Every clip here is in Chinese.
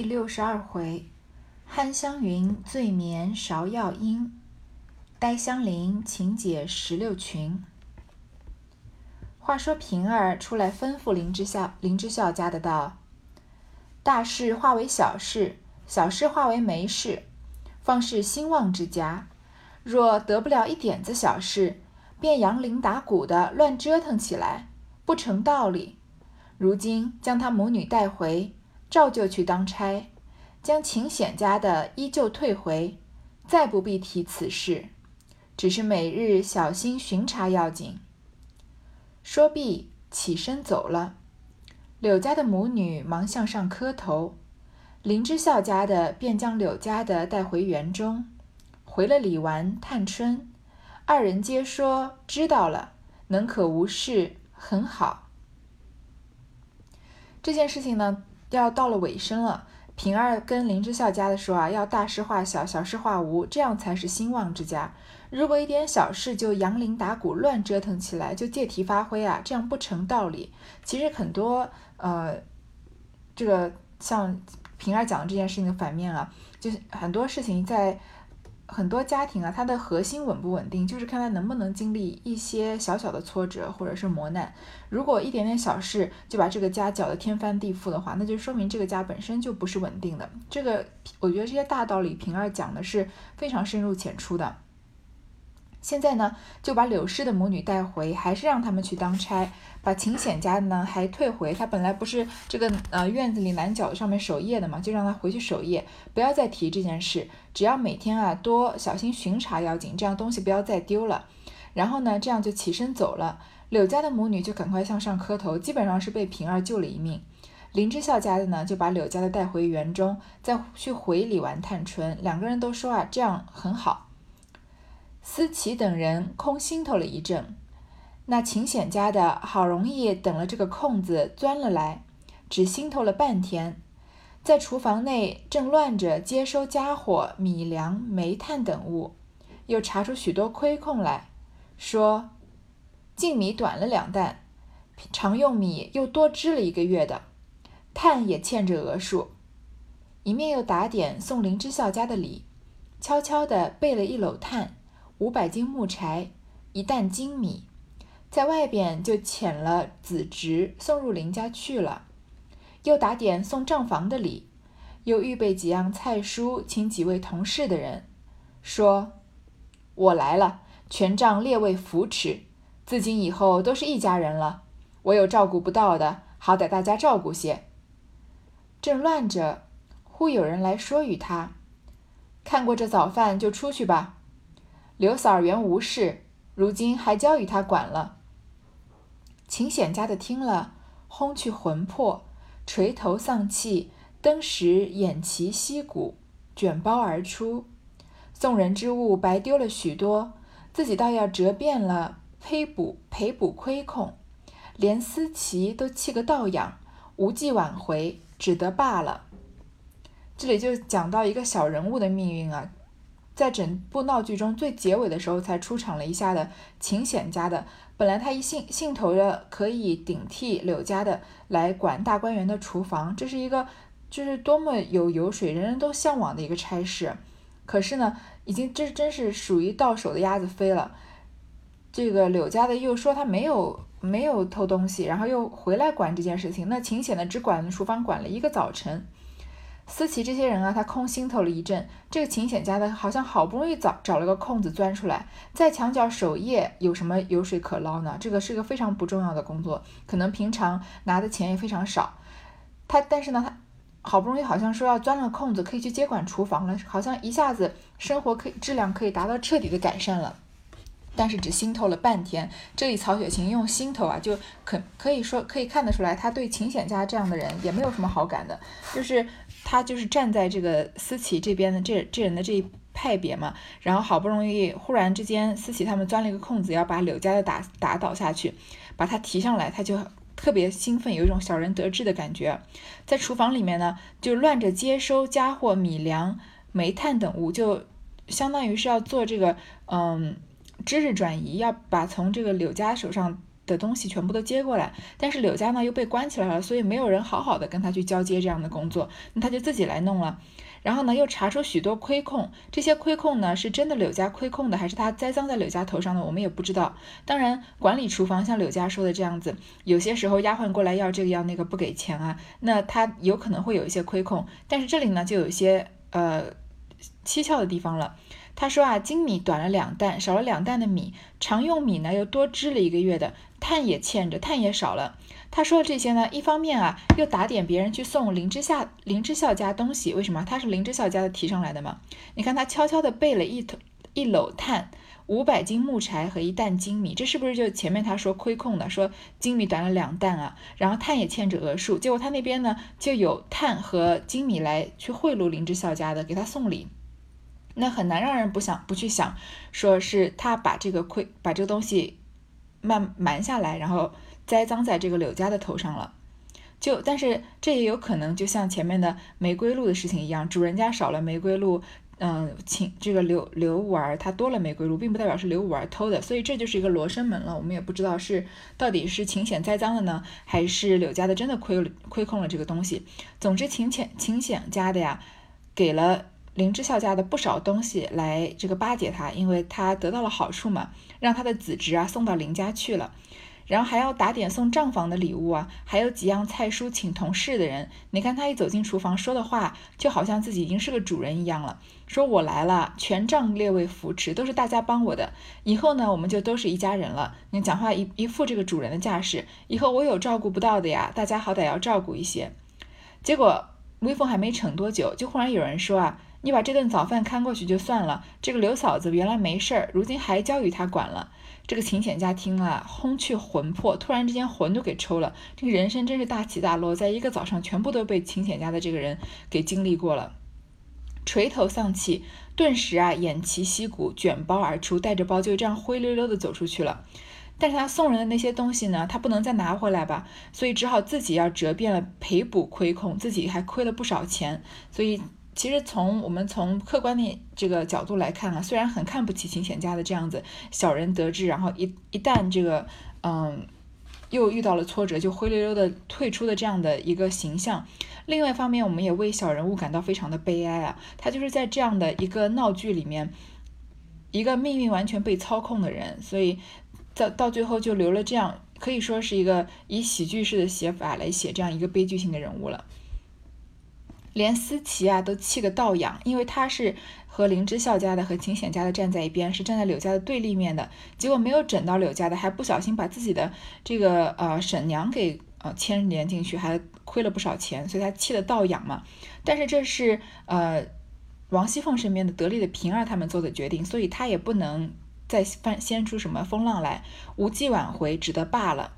第六十二回，憨香云醉眠芍药阴，呆香菱请解石榴裙。话说平儿出来吩咐林之孝，林之孝家的道：“大事化为小事，小事化为没事，方是兴旺之家。若得不了一点子小事，便扬铃打鼓的乱折腾起来，不成道理。如今将他母女带回。”照旧去当差，将秦显家的依旧退回，再不必提此事。只是每日小心巡查要紧。说毕，起身走了。柳家的母女忙向上磕头，林之孝家的便将柳家的带回园中，回了李纨、探春，二人皆说知道了，能可无事，很好。这件事情呢？要到了尾声了，平儿跟林之孝家的说啊，要大事化小，小事化无，这样才是兴旺之家。如果一点小事就扬铃打鼓，乱折腾起来，就借题发挥啊，这样不成道理。其实很多呃，这个像平儿讲的这件事情的反面啊，就是很多事情在。很多家庭啊，它的核心稳不稳定，就是看他能不能经历一些小小的挫折或者是磨难。如果一点点小事就把这个家搅得天翻地覆的话，那就说明这个家本身就不是稳定的。这个我觉得这些大道理，平儿讲的是非常深入浅出的。现在呢，就把柳氏的母女带回，还是让他们去当差。把秦显家呢还退回，他本来不是这个呃院子里南角上面守夜的嘛，就让他回去守夜，不要再提这件事。只要每天啊多小心巡查要紧，这样东西不要再丢了。然后呢，这样就起身走了。柳家的母女就赶快向上磕头，基本上是被平儿救了一命。林之孝家的呢，就把柳家的带回园中，再去回李纨、探春，两个人都说啊，这样很好。思琪等人空心头了一阵，那秦显家的好容易等了这个空子钻了来，只心头了半天，在厨房内正乱着接收家伙、米粮、煤炭等物，又查出许多亏空来，说净米短了两担，常用米又多支了一个月的，炭也欠着额数，一面又打点送林之孝家的礼，悄悄地备了一篓炭。五百斤木柴，一担精米，在外边就遣了子侄送入林家去了。又打点送账房的礼，又预备几样菜蔬，请几位同事的人，说：“我来了，全仗列位扶持。自今以后都是一家人了，我有照顾不到的，好歹大家照顾些。”正乱着，忽有人来说与他：“看过这早饭，就出去吧。”刘嫂儿原无事，如今还交与他管了。秦显家的听了，轰去魂魄，垂头丧气，登时偃旗息鼓，卷包而出。送人之物白丢了许多，自己倒要折遍了，赔补赔补亏空，连思琪都气个倒仰，无计挽回，只得罢了。这里就讲到一个小人物的命运啊。在整部闹剧中最结尾的时候才出场了一下的秦显家的，本来他一兴兴头的可以顶替柳家的来管大观园的厨房，这是一个就是多么有油水，人人都向往的一个差事。可是呢，已经这真是属于到手的鸭子飞了。这个柳家的又说他没有没有偷东西，然后又回来管这件事情。那秦显的只管厨房管了一个早晨。思琪这些人啊，他空心头了一阵。这个秦显家的，好像好不容易找找了个空子钻出来，在墙角守夜，有什么油水可捞呢？这个是个非常不重要的工作，可能平常拿的钱也非常少。他但是呢，他好不容易好像说要钻了空子，可以去接管厨房了，好像一下子生活可以质量可以达到彻底的改善了。但是只心透了半天。这里曹雪芹用心头啊，就可可以说可以看得出来，他对秦显家这样的人也没有什么好感的，就是。他就是站在这个思琪这边的这这人的这一派别嘛，然后好不容易忽然之间思琪他们钻了一个空子，要把柳家的打打倒下去，把他提上来，他就特别兴奋，有一种小人得志的感觉。在厨房里面呢，就乱着接收家伙、米粮、煤炭等物，就相当于是要做这个嗯知识转移，要把从这个柳家手上。的东西全部都接过来。但是柳家呢又被关起来了，所以没有人好好的跟他去交接这样的工作，那他就自己来弄了。然后呢，又查出许多亏空，这些亏空呢是真的柳家亏空的，还是他栽赃在柳家头上的，我们也不知道。当然，管理厨房像柳家说的这样子，有些时候丫鬟过来要这个要那个不给钱啊，那他有可能会有一些亏空。但是这里呢，就有一些呃蹊跷的地方了。他说啊，精米短了两担，少了两担的米，常用米呢又多支了一个月的，炭也欠着，炭也少了。他说的这些呢，一方面啊，又打点别人去送林之夏、林之孝家东西。为什么？他是林之孝家的提上来的嘛。你看他悄悄地备了一头一篓炭、五百斤木柴和一担精米，这是不是就前面他说亏空的？说精米短了两担啊，然后炭也欠着额数。结果他那边呢，就有炭和精米来去贿赂林之孝家的，给他送礼。那很难让人不想不去想，说是他把这个亏把这个东西慢瞒下来，然后。栽赃在这个柳家的头上了，就但是这也有可能，就像前面的玫瑰露的事情一样，主人家少了玫瑰露，嗯，请这个刘刘五儿他多了玫瑰露，并不代表是刘五儿偷的，所以这就是一个罗生门了。我们也不知道是到底是秦显栽赃的呢，还是柳家的真的亏亏空了这个东西。总之，秦显秦显家的呀，给了林之孝家的不少东西来这个巴结他，因为他得到了好处嘛，让他的子侄啊送到林家去了。然后还要打点送账房的礼物啊，还有几样菜蔬请同事的人。你看他一走进厨房说的话，就好像自己已经是个主人一样了。说我来了，全仗列位扶持，都是大家帮我的。以后呢，我们就都是一家人了。你讲话一一副这个主人的架势。以后我有照顾不到的呀，大家好歹要照顾一些。结果威风还没逞多久，就忽然有人说啊，你把这顿早饭看过去就算了，这个刘嫂子原来没事儿，如今还交与他管了。这个秦显家听了，轰去魂魄，突然之间魂都给抽了。这个人生真是大起大落，在一个早上全部都被秦显家的这个人给经历过了，垂头丧气，顿时啊偃旗息鼓，卷包而出，带着包就这样灰溜溜的走出去了。但是他送人的那些东西呢，他不能再拿回来吧，所以只好自己要折变了赔补亏空，自己还亏了不少钱，所以。其实从我们从客观的这个角度来看啊，虽然很看不起秦显家的这样子小人得志，然后一一旦这个嗯又遇到了挫折，就灰溜溜的退出的这样的一个形象。另外一方面，我们也为小人物感到非常的悲哀啊，他就是在这样的一个闹剧里面，一个命运完全被操控的人，所以到到最后就留了这样，可以说是一个以喜剧式的写法来写这样一个悲剧性的人物了。连思琪啊都气个倒仰，因为他是和林之孝家的和秦显家的站在一边，是站在柳家的对立面的。结果没有整到柳家的，还不小心把自己的这个呃婶娘给呃牵连进去，还亏了不少钱，所以他气得倒仰嘛。但是这是呃王熙凤身边的得力的平儿他们做的决定，所以他也不能再翻掀出什么风浪来，无计挽回，只得罢了。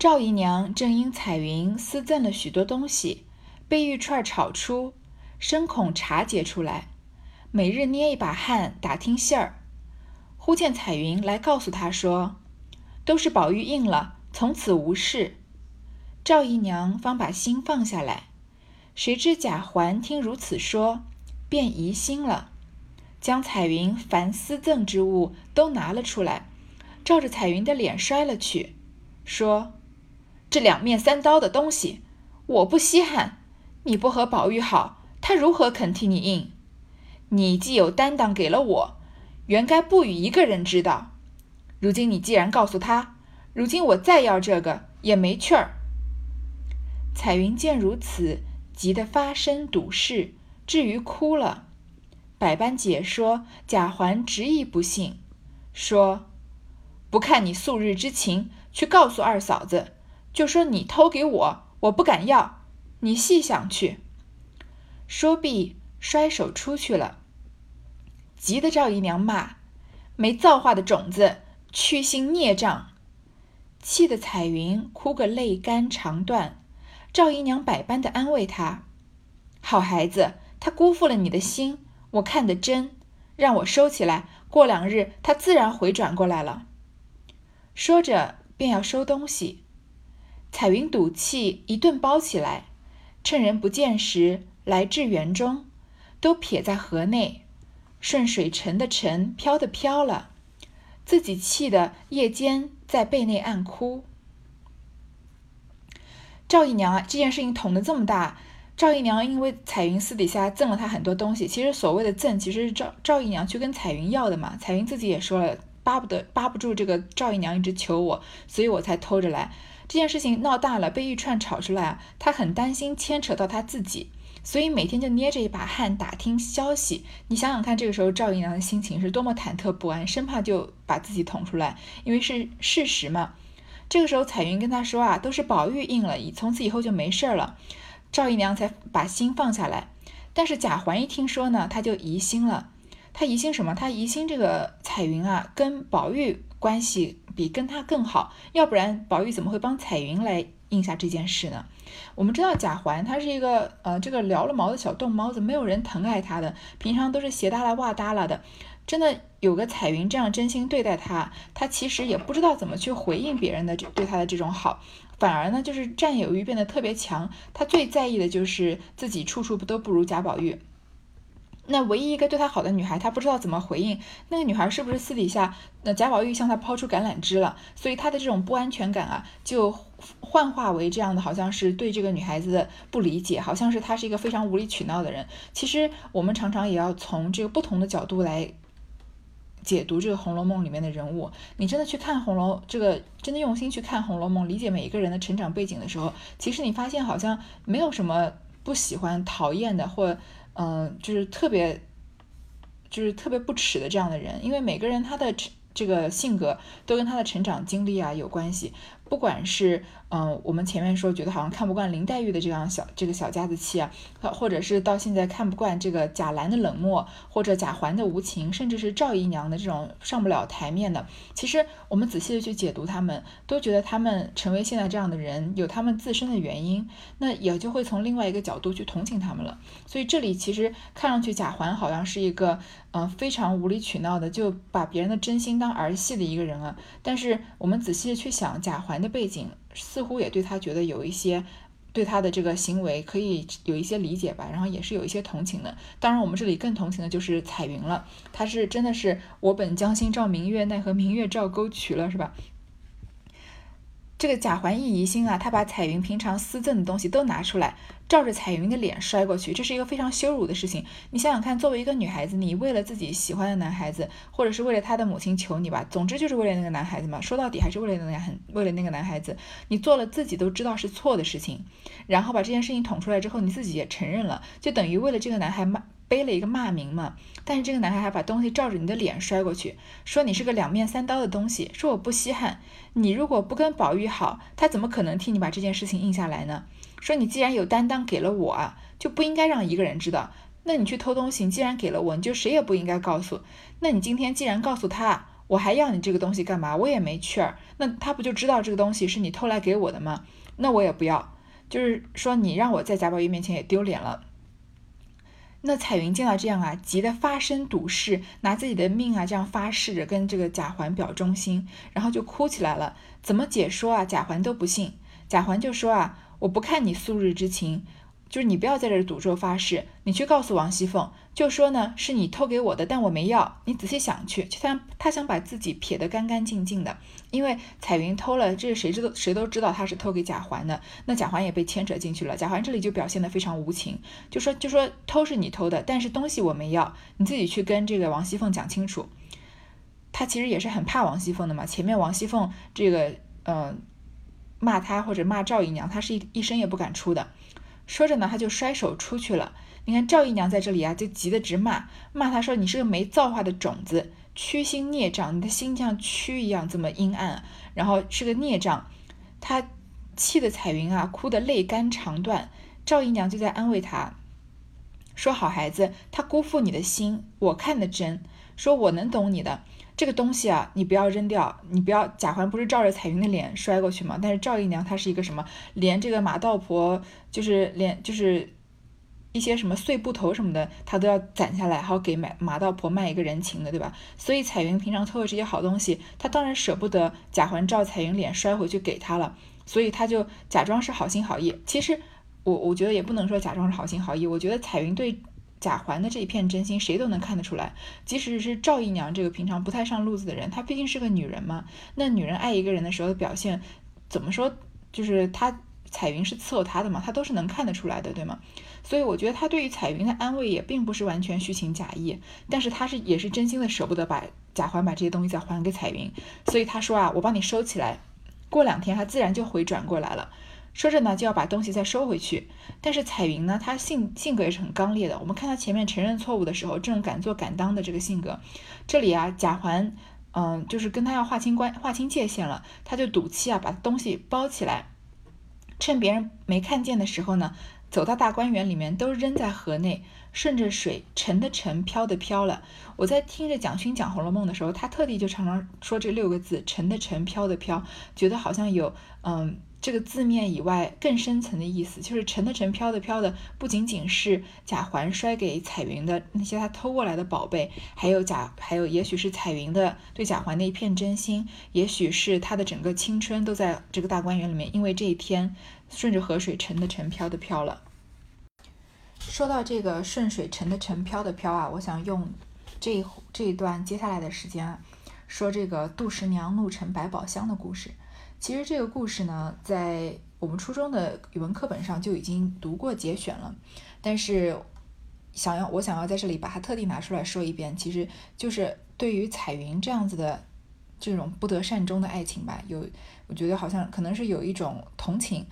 赵姨娘正因彩云私赠了许多东西，被玉串吵出，深恐查解出来，每日捏一把汗打听信儿。忽见彩云来告诉她说，都是宝玉应了，从此无事。赵姨娘方把心放下来。谁知贾环听如此说，便疑心了，将彩云凡私赠之物都拿了出来，照着彩云的脸摔了去，说。这两面三刀的东西，我不稀罕。你不和宝玉好，他如何肯替你应？你既有担当给了我，原该不与一个人知道。如今你既然告诉他，如今我再要这个也没趣儿。彩云见如此，急得发声赌誓，至于哭了。百般解说，贾环执意不信，说：“不看你素日之情，去告诉二嫂子。”就说你偷给我，我不敢要。你细想去。说毕，摔手出去了。急得赵姨娘骂：“没造化的种子，屈心孽障！”气得彩云哭个泪干肠断。赵姨娘百般的安慰她：“好孩子，他辜负了你的心，我看得真。让我收起来，过两日他自然回转过来了。”说着便要收东西。彩云赌气，一顿包起来，趁人不见时来至园中，都撇在河内，顺水沉的沉，飘的飘了。自己气得夜间在被内暗哭。赵姨娘啊，这件事情捅得这么大。赵姨娘因为彩云私底下赠了她很多东西，其实所谓的赠，其实是赵赵姨娘去跟彩云要的嘛。彩云自己也说了，巴不得巴不住这个赵姨娘一直求我，所以我才偷着来。这件事情闹大了，被玉串炒出来啊，她很担心牵扯到她自己，所以每天就捏着一把汗打听消息。你想想看，这个时候赵姨娘的心情是多么忐忑不安，生怕就把自己捅出来，因为是事实嘛。这个时候彩云跟她说啊，都是宝玉应了，从此以后就没事了。赵姨娘才把心放下来，但是贾环一听说呢，他就疑心了。他疑心什么？他疑心这个彩云啊，跟宝玉关系比跟他更好，要不然宝玉怎么会帮彩云来应下这件事呢？我们知道贾环他是一个呃这个撩了毛的小冻猫子，没有人疼爱他的，平常都是鞋耷拉袜耷拉的。真的有个彩云这样真心对待他，他其实也不知道怎么去回应别人的这对他的这种好。反而呢，就是占有欲变得特别强。他最在意的就是自己处处都不如贾宝玉。那唯一一个对他好的女孩，他不知道怎么回应。那个女孩是不是私底下，那贾宝玉向他抛出橄榄枝了？所以他的这种不安全感啊，就幻化为这样的，好像是对这个女孩子的不理解，好像是他是一个非常无理取闹的人。其实我们常常也要从这个不同的角度来。解读这个《红楼梦》里面的人物，你真的去看《红楼》这个，真的用心去看《红楼梦》，理解每一个人的成长背景的时候，其实你发现好像没有什么不喜欢、讨厌的，或嗯，就是特别，就是特别不耻的这样的人，因为每个人他的这个性格都跟他的成长经历啊有关系。不管是嗯，我们前面说觉得好像看不惯林黛玉的这样小这个小家子气啊，或者是到现在看不惯这个贾兰的冷漠，或者贾环的无情，甚至是赵姨娘的这种上不了台面的，其实我们仔细的去解读他们，都觉得他们成为现在这样的人有他们自身的原因，那也就会从另外一个角度去同情他们了。所以这里其实看上去贾环好像是一个嗯非常无理取闹的，就把别人的真心当儿戏的一个人啊，但是我们仔细的去想贾环。的背景似乎也对他觉得有一些对他的这个行为可以有一些理解吧，然后也是有一些同情的。当然，我们这里更同情的就是彩云了，他是真的是我本将心照明月，奈何明月照沟渠了，是吧？这个贾环一疑心啊，他把彩云平常私赠的东西都拿出来，照着彩云的脸摔过去，这是一个非常羞辱的事情。你想想看，作为一个女孩子，你为了自己喜欢的男孩子，或者是为了他的母亲求你吧，总之就是为了那个男孩子嘛。说到底还是为了那个很为了那个男孩子，你做了自己都知道是错的事情，然后把这件事情捅出来之后，你自己也承认了，就等于为了这个男孩骂背了一个骂名嘛。但是这个男孩还把东西照着你的脸摔过去，说你是个两面三刀的东西，说我不稀罕。你如果不跟宝玉好，他怎么可能替你把这件事情应下来呢？说你既然有担当给了我啊，就不应该让一个人知道。那你去偷东西，你既然给了我，你就谁也不应该告诉。那你今天既然告诉他，我还要你这个东西干嘛？我也没趣儿。那他不就知道这个东西是你偷来给我的吗？那我也不要。就是说你让我在贾宝玉面前也丢脸了。那彩云见到这样啊，急得发声赌誓，拿自己的命啊这样发誓着跟这个贾环表忠心，然后就哭起来了。怎么解说啊？贾环都不信。贾环就说啊，我不看你素日之情。就是你不要在这儿赌咒发誓，你去告诉王熙凤，就说呢是你偷给我的，但我没要。你仔细想去，他他想把自己撇得干干净净的，因为彩云偷了，这谁知道谁都知道他是偷给贾环的，那贾环也被牵扯进去了。贾环这里就表现得非常无情，就说就说偷是你偷的，但是东西我没要，你自己去跟这个王熙凤讲清楚。他其实也是很怕王熙凤的嘛，前面王熙凤这个嗯骂他或者骂赵姨娘，他是一一声也不敢出的。说着呢，他就摔手出去了。你看赵姨娘在这里啊，就急得直骂，骂他说：“你是个没造化的种子，屈心孽障，你的心像蛆一样这么阴暗，然后是个孽障。”他气得彩云啊，哭得泪干肠断。赵姨娘就在安慰他，说：“好孩子，他辜负你的心，我看得真，说我能懂你的。”这个东西啊，你不要扔掉，你不要。贾环不是照着彩云的脸摔过去吗？但是赵姨娘她是一个什么？连这个马道婆，就是连就是一些什么碎布头什么的，她都要攒下来，好给买马道婆卖一个人情的，对吧？所以彩云平常偷的这些好东西，她当然舍不得贾环照彩云脸摔回去给她了，所以她就假装是好心好意。其实我我觉得也不能说假装是好心好意，我觉得彩云对贾环的这一片真心，谁都能看得出来。即使是赵姨娘这个平常不太上路子的人，她毕竟是个女人嘛。那女人爱一个人的时候的表现，怎么说？就是她彩云是伺候她的嘛，她都是能看得出来的，对吗？所以我觉得她对于彩云的安慰也并不是完全虚情假意，但是她是也是真心的舍不得把贾环把这些东西再还给彩云。所以她说啊，我帮你收起来，过两天他自然就回转过来了。说着呢，就要把东西再收回去。但是彩云呢，她性性格也是很刚烈的。我们看她前面承认错误的时候，这种敢做敢当的这个性格。这里啊，贾环，嗯，就是跟他要划清关、划清界限了，他就赌气啊，把东西包起来，趁别人没看见的时候呢，走到大观园里面，都扔在河内，顺着水沉的沉，飘的飘了。我在听着蒋勋讲《红楼梦》的时候，他特地就常常说这六个字：沉的沉，飘的飘，觉得好像有，嗯。这个字面以外更深层的意思，就是沉的沉，飘的飘的，不仅仅是贾环摔给彩云的那些他偷过来的宝贝，还有贾，还有也许是彩云的对贾环的一片真心，也许是他的整个青春都在这个大观园里面，因为这一天顺着河水沉的沉，飘的飘了。说到这个顺水沉的沉，飘的飘啊，我想用这这一段接下来的时间啊说这个杜十娘怒沉百宝箱的故事。其实这个故事呢，在我们初中的语文课本上就已经读过节选了，但是想要我想要在这里把它特地拿出来说一遍，其实就是对于彩云这样子的这种不得善终的爱情吧，有我觉得好像可能是有一种同情，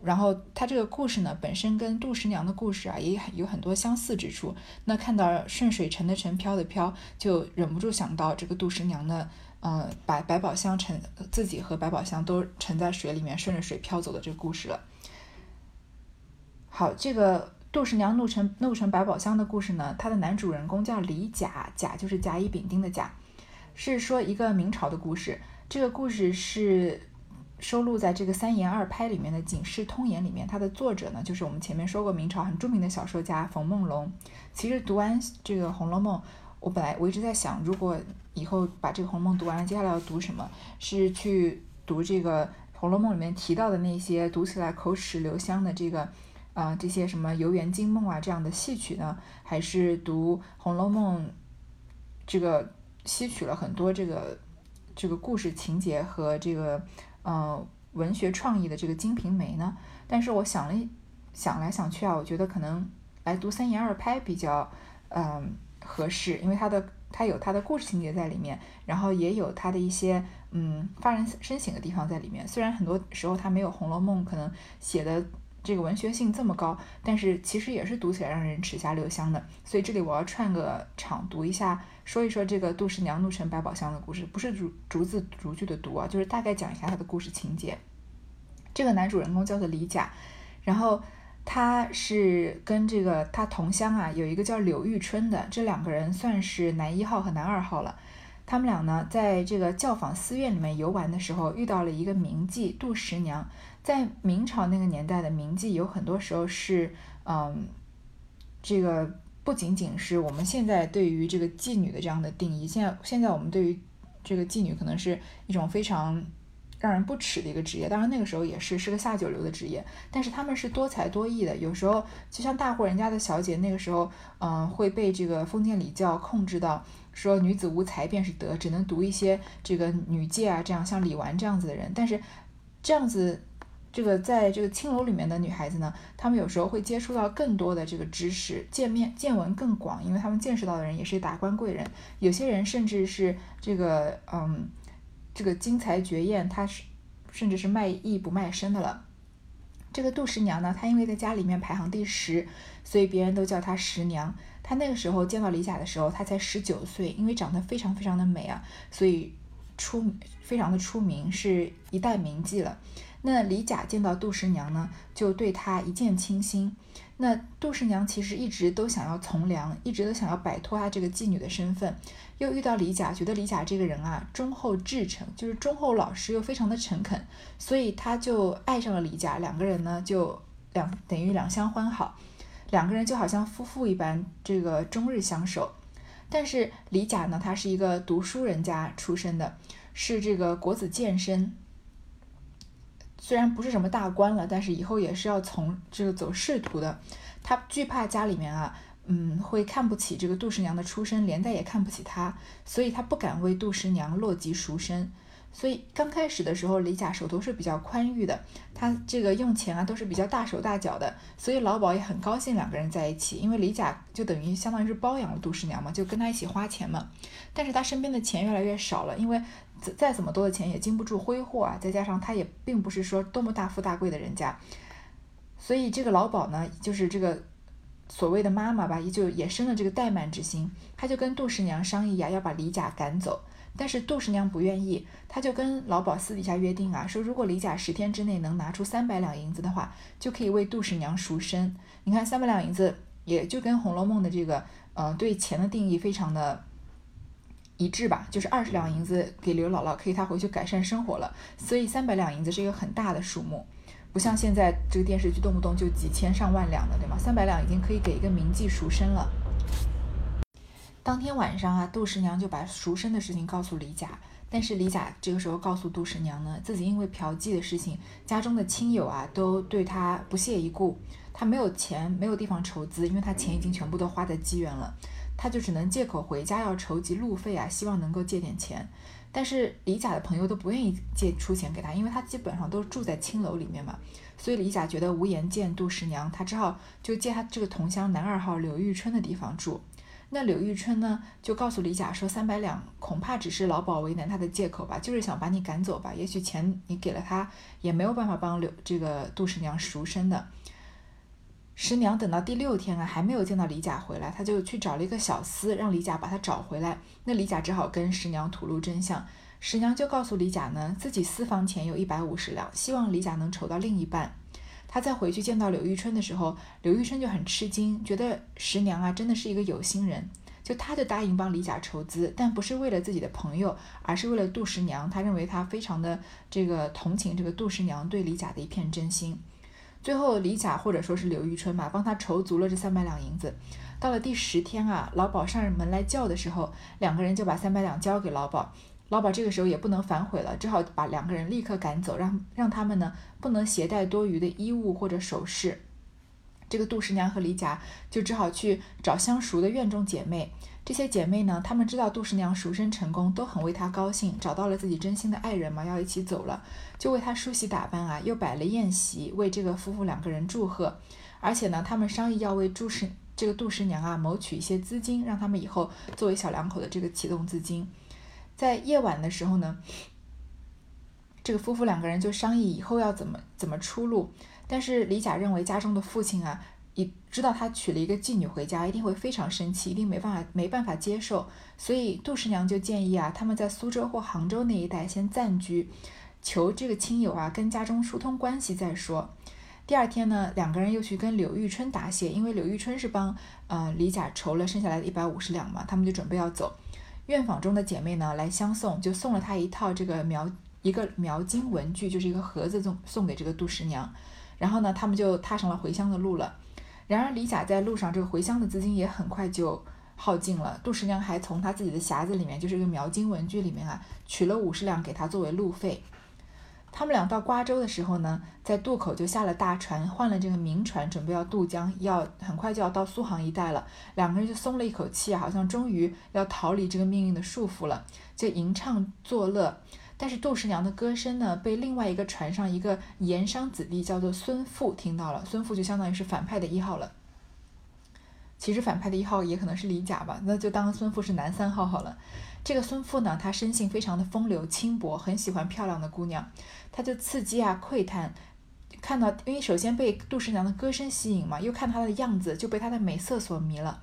然后他这个故事呢本身跟杜十娘的故事啊也有很多相似之处，那看到顺水沉的沉，飘的飘，就忍不住想到这个杜十娘的。嗯，把百宝箱沉，自己和百宝箱都沉在水里面，顺着水飘走的这个故事了。好，这个杜十娘怒沉怒沉百宝箱的故事呢，它的男主人公叫李甲，甲就是甲乙丙丁的甲，是说一个明朝的故事。这个故事是收录在这个三言二拍里面的《警世通言》里面。它的作者呢，就是我们前面说过明朝很著名的小说家冯梦龙。其实读完这个《红楼梦》。我本来我一直在想，如果以后把这个《红楼梦》读完了，接下来要读什么？是去读这个《红楼梦》里面提到的那些读起来口齿留香的这个，啊，这些什么游园惊梦啊这样的戏曲呢？还是读《红楼梦》这个吸取了很多这个这个故事情节和这个嗯文学创意的这个《金瓶梅》呢？但是我想了想来想去啊，我觉得可能来读三言二拍比较嗯。合适，因为它的它有它的故事情节在里面，然后也有它的一些嗯发人深省的地方在里面。虽然很多时候它没有《红楼梦》可能写的这个文学性这么高，但是其实也是读起来让人齿颊留香的。所以这里我要串个场读一下，说一说这个杜十娘怒沉百宝箱的故事，不是逐逐字逐句的读啊，就是大概讲一下它的故事情节。这个男主人公叫做李甲，然后。他是跟这个他同乡啊，有一个叫柳玉春的，这两个人算是男一号和男二号了。他们俩呢，在这个教坊寺院里面游玩的时候，遇到了一个名妓杜十娘。在明朝那个年代的名妓，有很多时候是，嗯，这个不仅仅是我们现在对于这个妓女的这样的定义。现在现在我们对于这个妓女，可能是一种非常。让人不耻的一个职业，当然那个时候也是是个下九流的职业，但是他们是多才多艺的。有时候就像大户人家的小姐，那个时候，嗯，会被这个封建礼教控制到，说女子无才便是德，只能读一些这个女诫啊，这样像李纨这样子的人。但是这样子，这个在这个青楼里面的女孩子呢，她们有时候会接触到更多的这个知识，见面见闻更广，因为他们见识到的人也是达官贵人，有些人甚至是这个，嗯。这个精彩绝艳，她是甚至是卖艺不卖身的了。这个杜十娘呢，她因为在家里面排行第十，所以别人都叫她十娘。她那个时候见到李甲的时候，她才十九岁，因为长得非常非常的美啊，所以出非常的出名，是一代名妓了。那李甲见到杜十娘呢，就对她一见倾心。那杜十娘其实一直都想要从良，一直都想要摆脱她这个妓女的身份，又遇到李甲，觉得李甲这个人啊忠厚至诚，就是忠厚老实又非常的诚恳，所以她就爱上了李甲，两个人呢就两等于两相欢好，两个人就好像夫妇一般，这个终日相守。但是李甲呢，他是一个读书人家出身的，是这个国子监生。虽然不是什么大官了，但是以后也是要从这个走仕途的。他惧怕家里面啊，嗯，会看不起这个杜十娘的出身，连带也看不起他，所以他不敢为杜十娘落籍赎身。所以刚开始的时候，李甲手头是比较宽裕的，他这个用钱啊都是比较大手大脚的，所以老鸨也很高兴两个人在一起，因为李甲就等于相当于是包养了杜十娘嘛，就跟他一起花钱嘛。但是他身边的钱越来越少了，因为再怎么多的钱也经不住挥霍啊，再加上他也并不是说多么大富大贵的人家，所以这个老鸨呢，就是这个所谓的妈妈吧，也就也生了这个怠慢之心，他就跟杜十娘商议啊，要把李甲赶走。但是杜十娘不愿意，她就跟老鸨私底下约定啊，说如果李甲十天之内能拿出三百两银子的话，就可以为杜十娘赎身。你看三百两银子，也就跟《红楼梦》的这个，呃，对钱的定义非常的一致吧，就是二十两银子给刘姥姥，可以她回去改善生活了。所以三百两银子是一个很大的数目，不像现在这个电视剧动不动就几千上万两的，对吗？三百两已经可以给一个名妓赎身了。当天晚上啊，杜十娘就把赎身的事情告诉李甲，但是李甲这个时候告诉杜十娘呢，自己因为嫖妓的事情，家中的亲友啊都对他不屑一顾，他没有钱，没有地方筹资，因为他钱已经全部都花在妓院了，他就只能借口回家要筹集路费啊，希望能够借点钱。但是李甲的朋友都不愿意借出钱给他，因为他基本上都住在青楼里面嘛，所以李甲觉得无颜见杜十娘，他只好就借他这个同乡男二号柳玉春的地方住。那柳玉春呢，就告诉李甲说：“三百两恐怕只是老鸨为难他的借口吧，就是想把你赶走吧。也许钱你给了他，也没有办法帮柳这个杜十娘赎身的。”十娘等到第六天啊，还没有见到李甲回来，她就去找了一个小厮，让李甲把她找回来。那李甲只好跟十娘吐露真相，十娘就告诉李甲呢，自己私房钱有一百五十两，希望李甲能筹到另一半。他再回去见到柳玉春的时候，柳玉春就很吃惊，觉得十娘啊真的是一个有心人，就他就答应帮李甲筹资，但不是为了自己的朋友，而是为了杜十娘。他认为他非常的这个同情这个杜十娘对李甲的一片真心。最后李甲或者说是柳玉春嘛，帮他筹足了这三百两银子。到了第十天啊，老鸨上门来叫的时候，两个人就把三百两交给老鸨。老鸨这个时候也不能反悔了，只好把两个人立刻赶走，让让他们呢不能携带多余的衣物或者首饰。这个杜十娘和李甲就只好去找相熟的院中姐妹。这些姐妹呢，她们知道杜十娘赎身成功，都很为她高兴，找到了自己真心的爱人嘛，要一起走了，就为她梳洗打扮啊，又摆了宴席，为这个夫妇两个人祝贺。而且呢，他们商议要为杜十这个杜十娘啊谋取一些资金，让他们以后作为小两口的这个启动资金。在夜晚的时候呢，这个夫妇两个人就商议以后要怎么怎么出路。但是李甲认为家中的父亲啊，你知道他娶了一个妓女回家，一定会非常生气，一定没办法没办法接受。所以杜十娘就建议啊，他们在苏州或杭州那一带先暂居，求这个亲友啊跟家中疏通关系再说。第二天呢，两个人又去跟柳玉春答谢，因为柳玉春是帮呃李甲筹了剩下来的一百五十两嘛，他们就准备要走。院坊中的姐妹呢来相送，就送了她一套这个描一个描金文具，就是一个盒子送送给这个杜十娘。然后呢，他们就踏上了回乡的路了。然而李甲在路上这个回乡的资金也很快就耗尽了。杜十娘还从他自己的匣子里面，就是一个描金文具里面啊，取了五十两给他作为路费。他们俩到瓜州的时候呢，在渡口就下了大船，换了这个明船，准备要渡江，要很快就要到苏杭一带了。两个人就松了一口气，好像终于要逃离这个命运的束缚了，就吟唱作乐。但是杜十娘的歌声呢，被另外一个船上一个盐商子弟叫做孙富听到了。孙富就相当于是反派的一号了。其实反派的一号也可能是李甲吧，那就当孙富是男三号好了。这个孙富呢，他生性非常的风流轻薄，很喜欢漂亮的姑娘，他就刺激啊窥探，看到因为首先被杜十娘的歌声吸引嘛，又看她的样子，就被她的美色所迷了。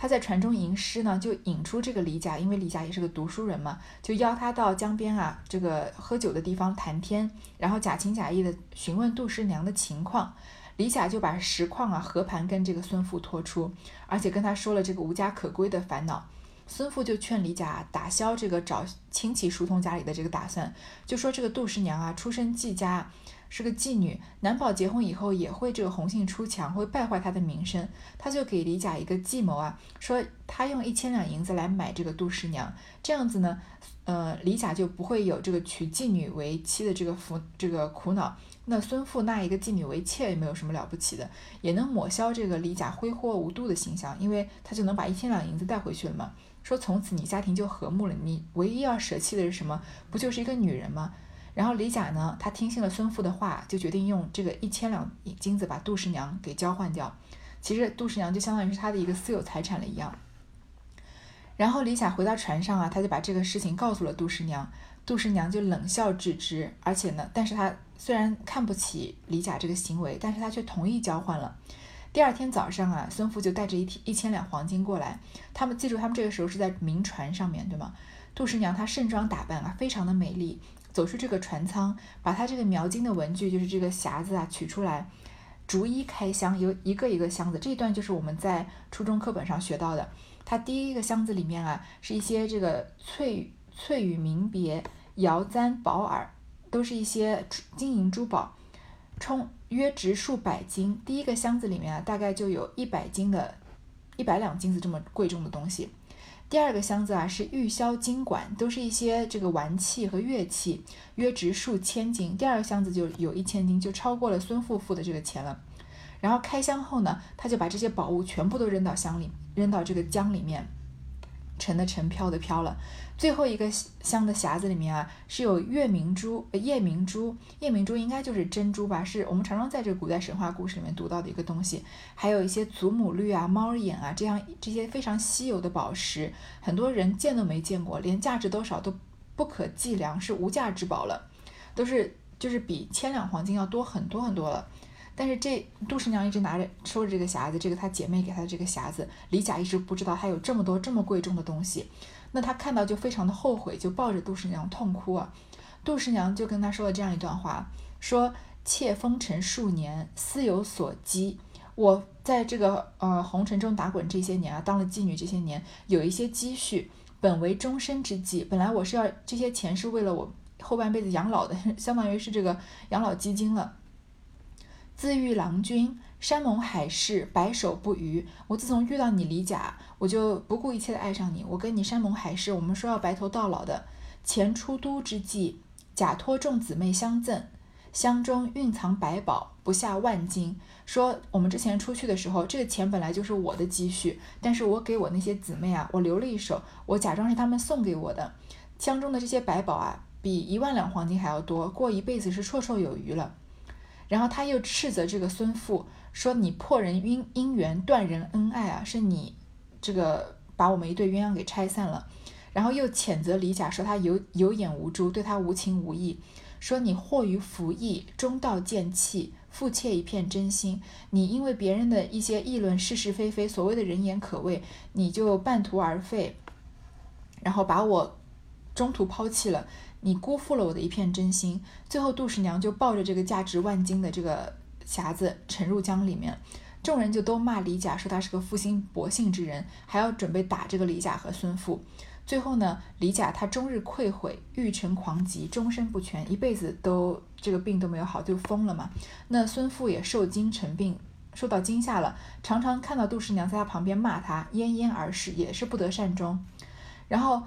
他在船中吟诗呢，就引出这个李甲，因为李甲也是个读书人嘛，就邀他到江边啊这个喝酒的地方谈天，然后假情假意的询问杜十娘的情况。李甲就把实况啊和盘跟这个孙父托出，而且跟他说了这个无家可归的烦恼。孙父就劝李甲打消这个找亲戚疏通家里的这个打算，就说这个杜十娘啊出身季家，是个妓女，难保结婚以后也会这个红杏出墙，会败坏她的名声。他就给李甲一个计谋啊，说他用一千两银子来买这个杜十娘，这样子呢，呃，李甲就不会有这个娶妓女为妻的这个福这个苦恼。那孙富纳一个妓女为妾也没有什么了不起的，也能抹消这个李甲挥霍无度的形象，因为他就能把一千两银子带回去了嘛。说从此你家庭就和睦了，你唯一要舍弃的是什么？不就是一个女人吗？然后李甲呢，他听信了孙父的话，就决定用这个一千两金子把杜十娘给交换掉。其实杜十娘就相当于是他的一个私有财产了一样。然后李甲回到船上啊，他就把这个事情告诉了杜十娘，杜十娘就冷笑置之，而且呢，但是他虽然看不起李甲这个行为，但是他却同意交换了。第二天早上啊，孙父就带着一一千两黄金过来。他们记住，他们这个时候是在明船上面对吗？杜十娘她盛装打扮啊，非常的美丽，走出这个船舱，把他这个描金的文具，就是这个匣子啊，取出来，逐一开箱，有一个一个箱子。这一段就是我们在初中课本上学到的。它第一个箱子里面啊，是一些这个翠翠羽名别、瑶簪宝耳，都是一些金银珠宝，充。约值数百斤，第一个箱子里面啊，大概就有一百斤的，一百两金子这么贵重的东西。第二个箱子啊是玉箫金管，都是一些这个玩器和乐器，约值数千金。第二个箱子就有一千金，就超过了孙富付的这个钱了。然后开箱后呢，他就把这些宝物全部都扔到箱里，扔到这个江里面。沉的沉，飘的飘了。最后一个箱的匣子里面啊，是有月明珠、夜明珠。夜明珠应该就是珍珠吧？是我们常常在这个古代神话故事里面读到的一个东西。还有一些祖母绿啊、猫眼啊，这样这些非常稀有的宝石，很多人见都没见过，连价值多少都不可计量，是无价之宝了，都是就是比千两黄金要多很多很多了。但是这杜十娘一直拿着收着这个匣子，这个她姐妹给她的这个匣子，李甲一直不知道她有这么多这么贵重的东西。那他看到就非常的后悔，就抱着杜十娘痛哭啊。杜十娘就跟他说了这样一段话，说：“妾风尘数年，私有所积。我在这个呃红尘中打滚这些年啊，当了妓女这些年，有一些积蓄，本为终身之计。本来我是要这些钱是为了我后半辈子养老的，相当于是这个养老基金了。”自遇郎君，山盟海誓，白首不渝。我自从遇到你李甲，我就不顾一切的爱上你。我跟你山盟海誓，我们说要白头到老的。前出都之际，假托众姊妹相赠，箱中蕴藏百宝，不下万金。说我们之前出去的时候，这个钱本来就是我的积蓄，但是我给我那些姊妹啊，我留了一手，我假装是他们送给我的。箱中的这些百宝啊，比一万两黄金还要多，过一辈子是绰绰有余了。然后他又斥责这个孙父说：“你破人姻姻缘，断人恩爱啊！是你这个把我们一对鸳鸯给拆散了。”然后又谴责李甲说他有有眼无珠，对他无情无义，说你惑于服役，中道见弃，负妾一片真心。你因为别人的一些议论是是非非，所谓的人言可畏，你就半途而废，然后把我中途抛弃了。你辜负了我的一片真心，最后杜十娘就抱着这个价值万金的这个匣子沉入江里面，众人就都骂李甲，说他是个负心薄幸之人，还要准备打这个李甲和孙富。最后呢，李甲他终日溃悔，欲成狂疾，终身不全，一辈子都这个病都没有好，就疯了嘛。那孙富也受惊成病，受到惊吓了，常常看到杜十娘在他旁边骂他，奄奄而逝，也是不得善终。然后。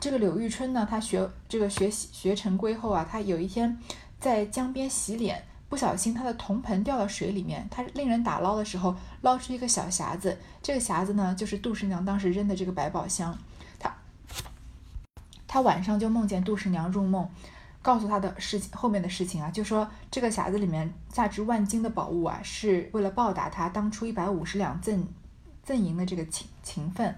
这个柳玉春呢，他学这个学习学成归后啊，他有一天在江边洗脸，不小心他的铜盆掉到水里面，他令人打捞的时候捞出一个小匣子，这个匣子呢就是杜十娘当时扔的这个百宝箱。他他晚上就梦见杜十娘入梦，告诉他的事情后面的事情啊，就说这个匣子里面价值万金的宝物啊，是为了报答他当初一百五十两赠赠银的这个情情分。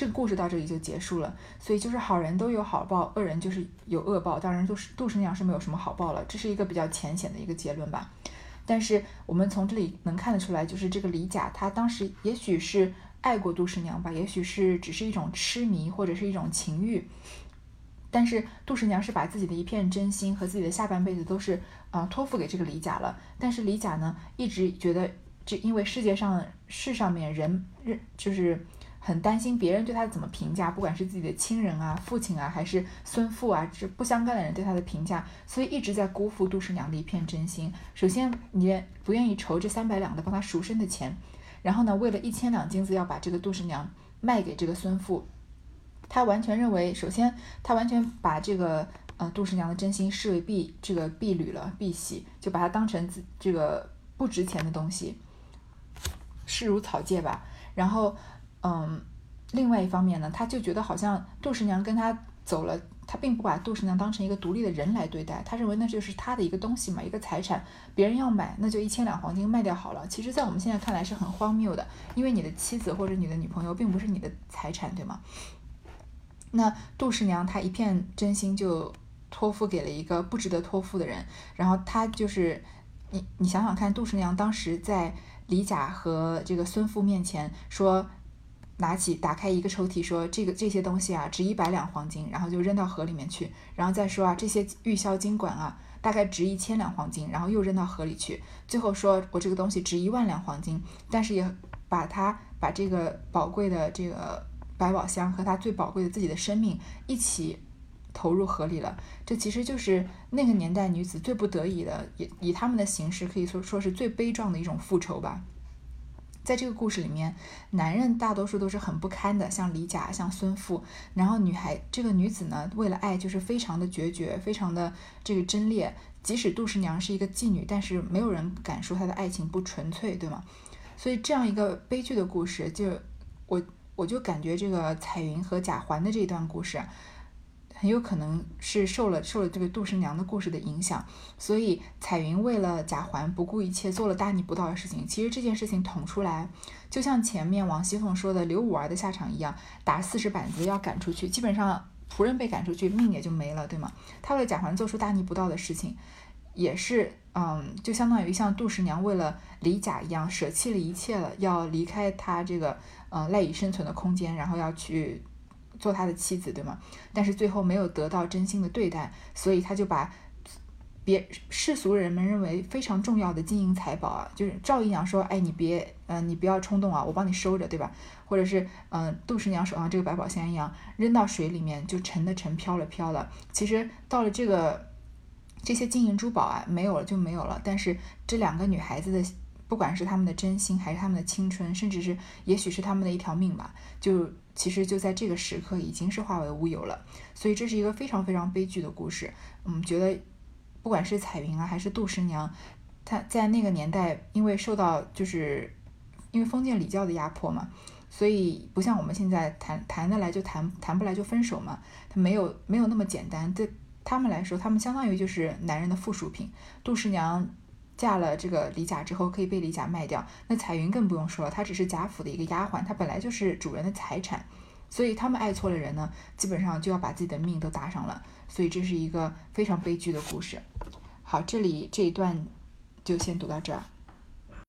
这个故事到这里就结束了，所以就是好人都有好报，恶人就是有恶报。当然，杜十杜十娘是没有什么好报了，这是一个比较浅显的一个结论吧。但是我们从这里能看得出来，就是这个李甲他当时也许是爱过杜十娘吧，也许是只是一种痴迷或者是一种情欲。但是杜十娘是把自己的一片真心和自己的下半辈子都是啊托付给这个李甲了。但是李甲呢，一直觉得这因为世界上世上面人人就是。很担心别人对他怎么评价，不管是自己的亲人啊、父亲啊，还是孙父啊，这不相干的人对他的评价，所以一直在辜负杜十娘的一片真心。首先，你不愿意筹这三百两的帮他赎身的钱，然后呢，为了一千两金子要把这个杜十娘卖给这个孙父，他完全认为，首先他完全把这个呃杜十娘的真心视为婢这个婢女了，婢媳，就把它当成自这个不值钱的东西，视如草芥吧。然后。嗯，另外一方面呢，他就觉得好像杜十娘跟他走了，他并不把杜十娘当成一个独立的人来对待，他认为那就是他的一个东西嘛，一个财产，别人要买那就一千两黄金卖掉好了。其实，在我们现在看来是很荒谬的，因为你的妻子或者你的女朋友并不是你的财产，对吗？那杜十娘她一片真心就托付给了一个不值得托付的人，然后他就是你你想想看，杜十娘当时在李甲和这个孙父面前说。拿起打开一个抽屉，说这个这些东西啊值一百两黄金，然后就扔到河里面去，然后再说啊这些玉箫金管啊大概值一千两黄金，然后又扔到河里去，最后说我这个东西值一万两黄金，但是也把它把这个宝贵的这个百宝箱和他最宝贵的自己的生命一起投入河里了，这其实就是那个年代女子最不得已的，以以他们的形式可以说说是最悲壮的一种复仇吧。在这个故事里面，男人大多数都是很不堪的，像李甲，像孙富。然后女孩这个女子呢，为了爱就是非常的决绝，非常的这个贞烈。即使杜十娘是一个妓女，但是没有人敢说她的爱情不纯粹，对吗？所以这样一个悲剧的故事，就我我就感觉这个彩云和贾环的这段故事。很有可能是受了受了这个杜十娘的故事的影响，所以彩云为了贾环不顾一切做了大逆不道的事情。其实这件事情捅出来，就像前面王熙凤说的刘五儿的下场一样，打四十板子要赶出去，基本上仆人被赶出去，命也就没了，对吗？他为了贾环做出大逆不道的事情，也是嗯，就相当于像杜十娘为了李甲一样，舍弃了一切了，要离开他这个嗯赖以生存的空间，然后要去。做他的妻子，对吗？但是最后没有得到真心的对待，所以他就把别世俗人们认为非常重要的金银财宝啊，就是赵姨娘说：“哎，你别，嗯，你不要冲动啊，我帮你收着，对吧？”或者是，嗯，杜十娘手上这个百宝箱一样，扔到水里面就沉的沉，飘了飘了。其实到了这个这些金银珠宝啊，没有了就没有了。但是这两个女孩子的，不管是她们的真心，还是她们的青春，甚至是也许是她们的一条命吧，就。其实就在这个时刻已经是化为乌有了，所以这是一个非常非常悲剧的故事。嗯，觉得不管是彩云啊，还是杜十娘，她在那个年代，因为受到就是因为封建礼教的压迫嘛，所以不像我们现在谈谈得来就谈，谈不来就分手嘛，他没有没有那么简单。对他们来说，他们相当于就是男人的附属品。杜十娘。嫁了这个李甲之后，可以被李甲卖掉。那彩云更不用说了，她只是贾府的一个丫鬟，她本来就是主人的财产。所以他们爱错了人呢，基本上就要把自己的命都搭上了。所以这是一个非常悲剧的故事。好，这里这一段就先读到这儿。